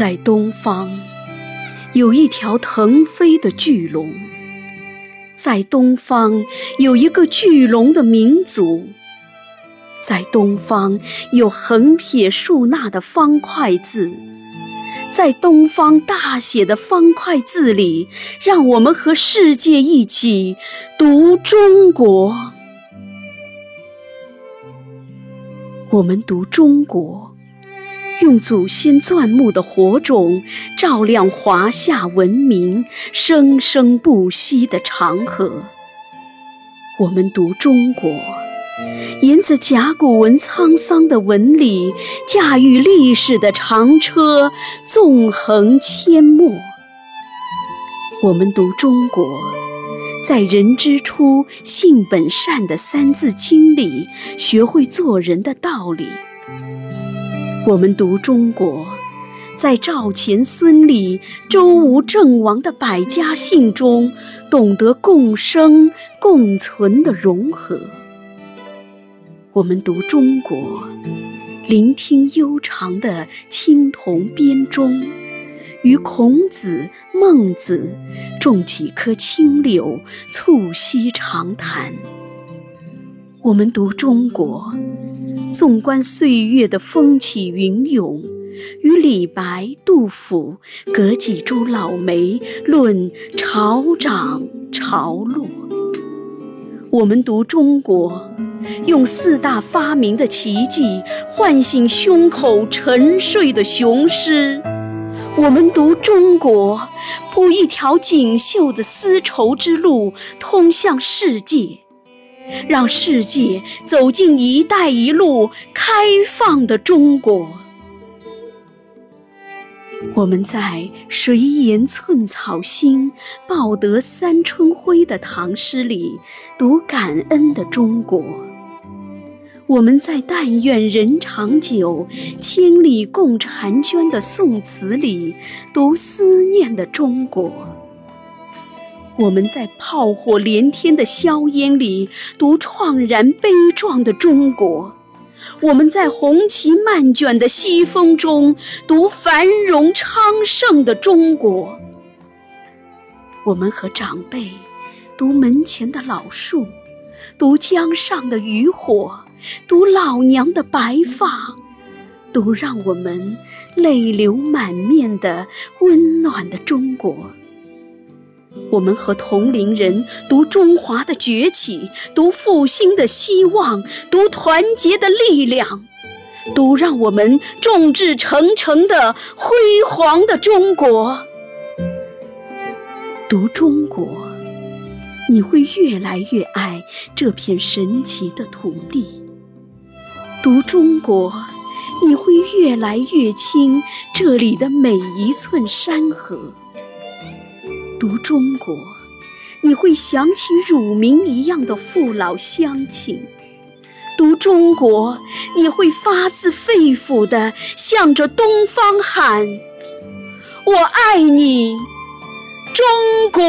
在东方，有一条腾飞的巨龙；在东方，有一个巨龙的民族；在东方，有横撇竖捺的方块字；在东方大写的方块字里，让我们和世界一起读中国。我们读中国。用祖先钻木的火种，照亮华夏文明生生不息的长河。我们读中国，沿着甲骨文沧桑的纹理，驾驭历史的长车，纵横阡陌。我们读中国，在“人之初，性本善”的《三字经》里，学会做人的道理。我们读中国，在赵钱孙李周吴郑王的百家姓中，懂得共生共存的融合。我们读中国，聆听悠长的青铜编钟，与孔子、孟子种几棵青柳，促膝长谈。我们读中国。纵观岁月的风起云涌，与李白、杜甫隔几株老梅论潮涨潮落。我们读中国，用四大发明的奇迹唤醒胸口沉睡的雄狮。我们读中国，铺一条锦绣的丝绸之路，通向世界。让世界走进“一带一路”开放的中国。我们在“谁言寸草心，报得三春晖”的唐诗里读感恩的中国。我们在“但愿人长久，千里共婵娟”的宋词里读思念的中国。我们在炮火连天的硝烟里读怆然悲壮的中国，我们在红旗漫卷的西风中读繁荣昌盛的中国。我们和长辈读门前的老树，读江上的渔火，读老娘的白发，读让我们泪流满面的温暖的中国。我们和同龄人读中华的崛起，读复兴的希望，读团结的力量，读让我们众志成城的辉煌的中国。读中国，你会越来越爱这片神奇的土地；读中国，你会越来越亲这里的每一寸山河。读中国，你会想起乳名一样的父老乡亲；读中国，你会发自肺腑地向着东方喊：“我爱你，中国！”